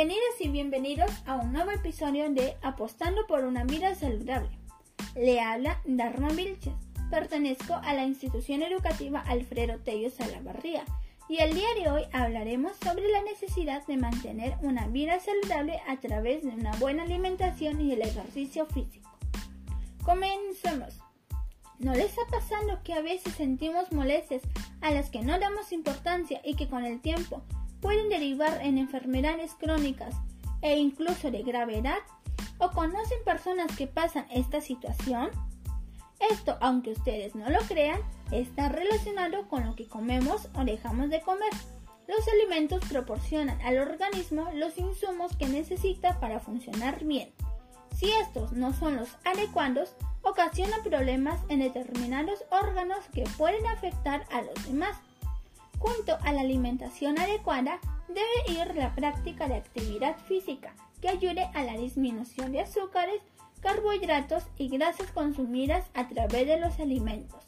Bienvenidas y bienvenidos a un nuevo episodio de Apostando por una vida saludable. Le habla Dharma Vilches. Pertenezco a la institución educativa Alfredo Tello Salavarría y el día de hoy hablaremos sobre la necesidad de mantener una vida saludable a través de una buena alimentación y el ejercicio físico. Comencemos. ¿No les está pasando que a veces sentimos molestias a las que no damos importancia y que con el tiempo pueden derivar en enfermedades crónicas e incluso de gravedad? ¿O conocen personas que pasan esta situación? Esto, aunque ustedes no lo crean, está relacionado con lo que comemos o dejamos de comer. Los alimentos proporcionan al organismo los insumos que necesita para funcionar bien. Si estos no son los adecuados, ocasiona problemas en determinados órganos que pueden afectar a los demás. Junto a la alimentación adecuada debe ir la práctica de actividad física que ayude a la disminución de azúcares, carbohidratos y grasas consumidas a través de los alimentos.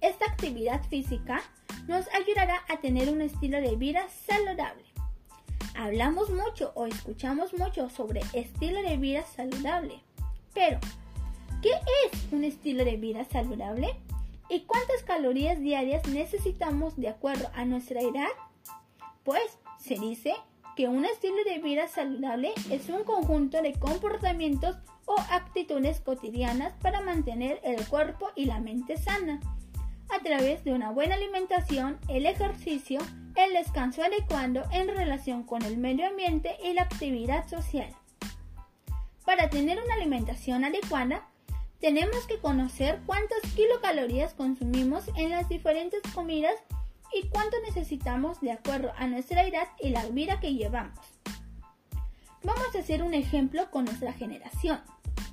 Esta actividad física nos ayudará a tener un estilo de vida saludable. Hablamos mucho o escuchamos mucho sobre estilo de vida saludable, pero ¿qué es un estilo de vida saludable? ¿Y cuántas calorías diarias necesitamos de acuerdo a nuestra edad? Pues se dice que un estilo de vida saludable es un conjunto de comportamientos o actitudes cotidianas para mantener el cuerpo y la mente sana, a través de una buena alimentación, el ejercicio, el descanso adecuado en relación con el medio ambiente y la actividad social. Para tener una alimentación adecuada, tenemos que conocer cuántas kilocalorías consumimos en las diferentes comidas y cuánto necesitamos de acuerdo a nuestra edad y la vida que llevamos. Vamos a hacer un ejemplo con nuestra generación,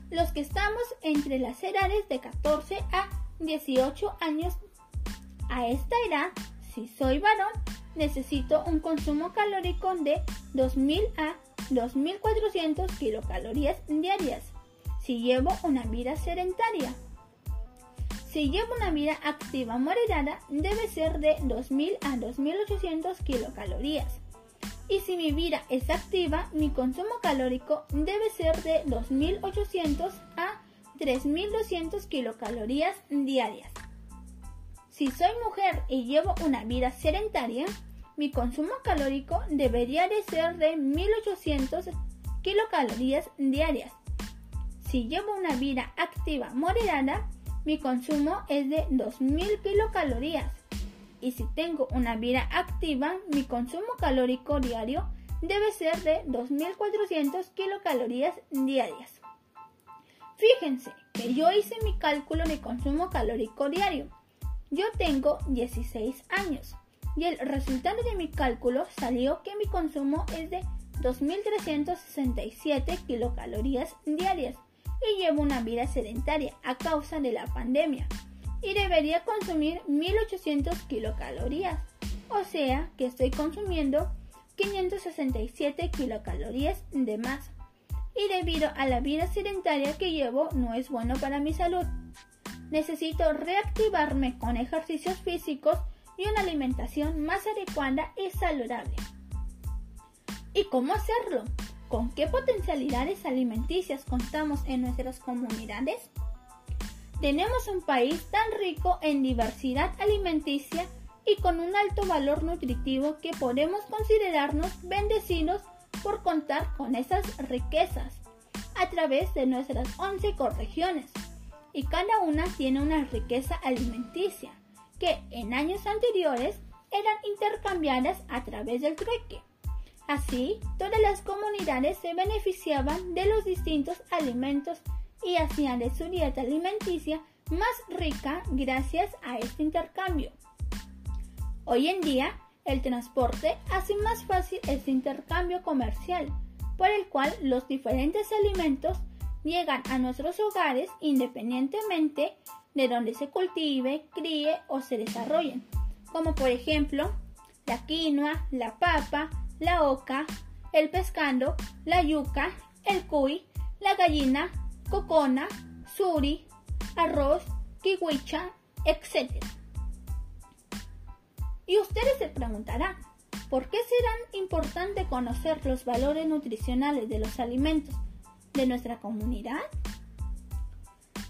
los que estamos entre las edades de 14 a 18 años. A esta edad, si soy varón, necesito un consumo calórico de 2.000 a 2.400 kilocalorías diarias si llevo una vida sedentaria. Si llevo una vida activa moderada, debe ser de 2.000 a 2.800 kilocalorías. Y si mi vida es activa, mi consumo calórico debe ser de 2.800 a 3.200 kilocalorías diarias. Si soy mujer y llevo una vida sedentaria, mi consumo calórico debería de ser de 1.800 kilocalorías diarias si llevo una vida activa moderada, mi consumo es de 2.000 kilocalorías. Y si tengo una vida activa, mi consumo calórico diario debe ser de 2.400 kilocalorías diarias. Fíjense que yo hice mi cálculo de consumo calórico diario. Yo tengo 16 años y el resultado de mi cálculo salió que mi consumo es de 2.367 kilocalorías diarias y llevo una vida sedentaria a causa de la pandemia y debería consumir 1800 kilocalorías, o sea que estoy consumiendo 567 kilocalorías de más. Y debido a la vida sedentaria que llevo no es bueno para mi salud. Necesito reactivarme con ejercicios físicos y una alimentación más adecuada y saludable. ¿Y cómo hacerlo? ¿Con qué potencialidades alimenticias contamos en nuestras comunidades? Tenemos un país tan rico en diversidad alimenticia y con un alto valor nutritivo que podemos considerarnos bendecidos por contar con esas riquezas a través de nuestras 11 corregiones. Y cada una tiene una riqueza alimenticia que en años anteriores eran intercambiadas a través del trueque. Así, todas las comunidades se beneficiaban de los distintos alimentos y hacían de su dieta alimenticia más rica gracias a este intercambio. Hoy en día, el transporte hace más fácil este intercambio comercial, por el cual los diferentes alimentos llegan a nuestros hogares independientemente de donde se cultive, críe o se desarrollen, como por ejemplo la quinoa, la papa, la oca, el pescando, la yuca, el cuy, la gallina, cocona, suri, arroz, kiwicha, etc. Y ustedes se preguntarán, ¿Por qué será importante conocer los valores nutricionales de los alimentos de nuestra comunidad?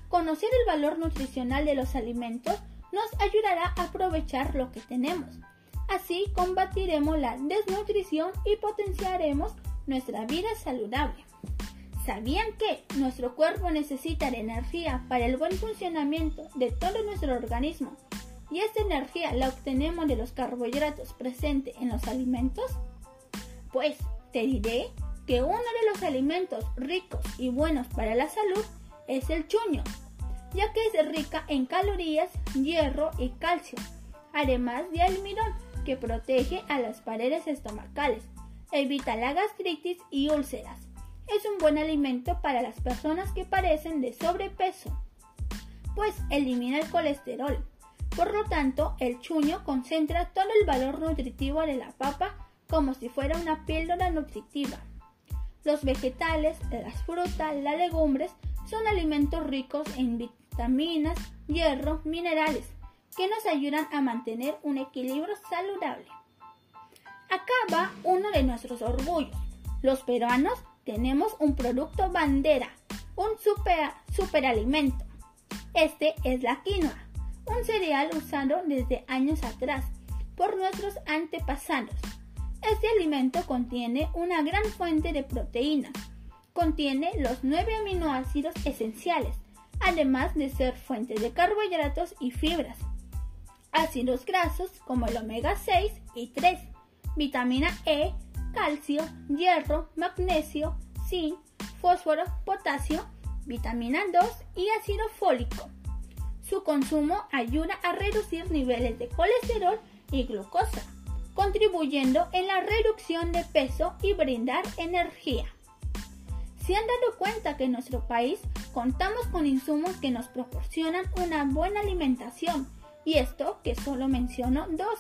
Conocer el valor nutricional de los alimentos nos ayudará a aprovechar lo que tenemos. Así combatiremos la desnutrición y potenciaremos nuestra vida saludable. ¿Sabían que nuestro cuerpo necesita energía para el buen funcionamiento de todo nuestro organismo y esta energía la obtenemos de los carbohidratos presentes en los alimentos? Pues te diré que uno de los alimentos ricos y buenos para la salud es el chuño, ya que es rica en calorías, hierro y calcio, además de almidón, que protege a las paredes estomacales, evita la gastritis y úlceras. Es un buen alimento para las personas que padecen de sobrepeso, pues elimina el colesterol. Por lo tanto, el chuño concentra todo el valor nutritivo de la papa como si fuera una píldora nutritiva. Los vegetales, las frutas, las legumbres son alimentos ricos en vitaminas, hierro, minerales, que nos ayudan a mantener un equilibrio saludable. Acá va uno de nuestros orgullos. Los peruanos tenemos un producto bandera, un super, superalimento. Este es la quinoa, un cereal usado desde años atrás por nuestros antepasados. Este alimento contiene una gran fuente de proteína. Contiene los nueve aminoácidos esenciales además de ser fuente de carbohidratos y fibras, ácidos grasos como el omega 6 y 3, vitamina E, calcio, hierro, magnesio, zinc, fósforo, potasio, vitamina 2 y ácido fólico. Su consumo ayuda a reducir niveles de colesterol y glucosa, contribuyendo en la reducción de peso y brindar energía. ¿Se han dado cuenta que en nuestro país contamos con insumos que nos proporcionan una buena alimentación? Y esto que solo menciono dos.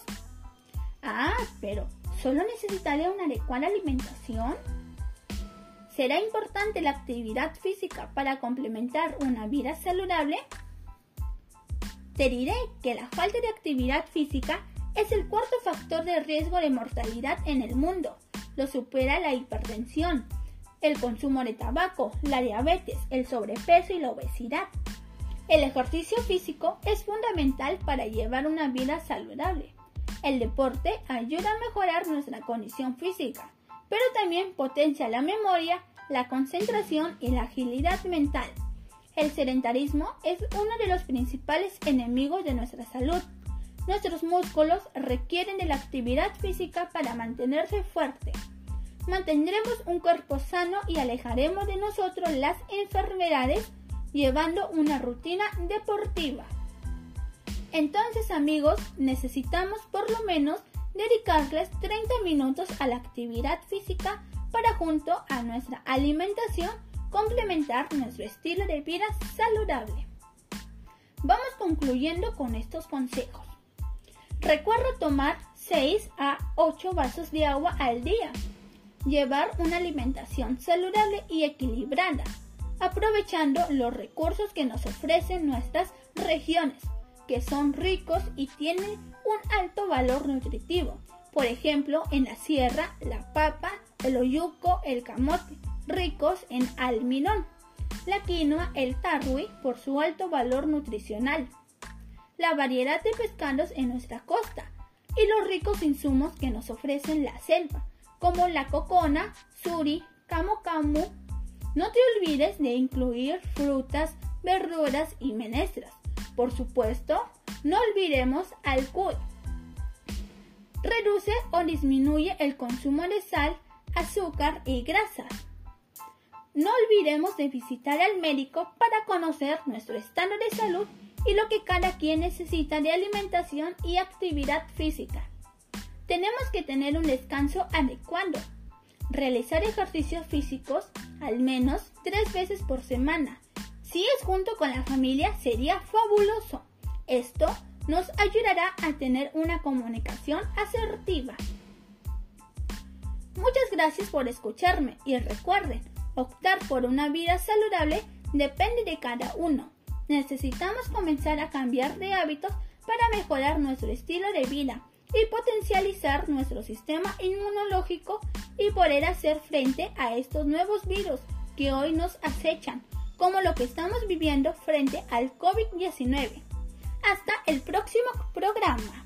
Ah, pero ¿solo necesitaré una adecuada alimentación? ¿Será importante la actividad física para complementar una vida saludable? Te diré que la falta de actividad física es el cuarto factor de riesgo de mortalidad en el mundo. Lo supera la hipertensión, el consumo de tabaco, la diabetes, el sobrepeso y la obesidad. El ejercicio físico es fundamental para llevar una vida saludable. El deporte ayuda a mejorar nuestra condición física, pero también potencia la memoria, la concentración y la agilidad mental. El sedentarismo es uno de los principales enemigos de nuestra salud. Nuestros músculos requieren de la actividad física para mantenerse fuerte mantendremos un cuerpo sano y alejaremos de nosotros las enfermedades llevando una rutina deportiva. Entonces amigos, necesitamos por lo menos dedicarles 30 minutos a la actividad física para junto a nuestra alimentación complementar nuestro estilo de vida saludable. Vamos concluyendo con estos consejos. Recuerda tomar 6 a 8 vasos de agua al día llevar una alimentación saludable y equilibrada, aprovechando los recursos que nos ofrecen nuestras regiones, que son ricos y tienen un alto valor nutritivo. Por ejemplo, en la sierra, la papa, el oyuco, el camote, ricos en almidón. La quinoa, el tarwi, por su alto valor nutricional. La variedad de pescados en nuestra costa y los ricos insumos que nos ofrecen la selva, como la cocona, suri, camu. No te olvides de incluir frutas, verduras y menestras. Por supuesto, no olvidemos al cuy. Reduce o disminuye el consumo de sal, azúcar y grasa. No olvidemos de visitar al médico para conocer nuestro estado de salud y lo que cada quien necesita de alimentación y actividad física. Tenemos que tener un descanso adecuado. Realizar ejercicios físicos al menos tres veces por semana. Si es junto con la familia sería fabuloso. Esto nos ayudará a tener una comunicación asertiva. Muchas gracias por escucharme y recuerden, optar por una vida saludable depende de cada uno. Necesitamos comenzar a cambiar de hábitos para mejorar nuestro estilo de vida y potencializar nuestro sistema inmunológico y poder hacer frente a estos nuevos virus que hoy nos acechan, como lo que estamos viviendo frente al COVID-19. Hasta el próximo programa.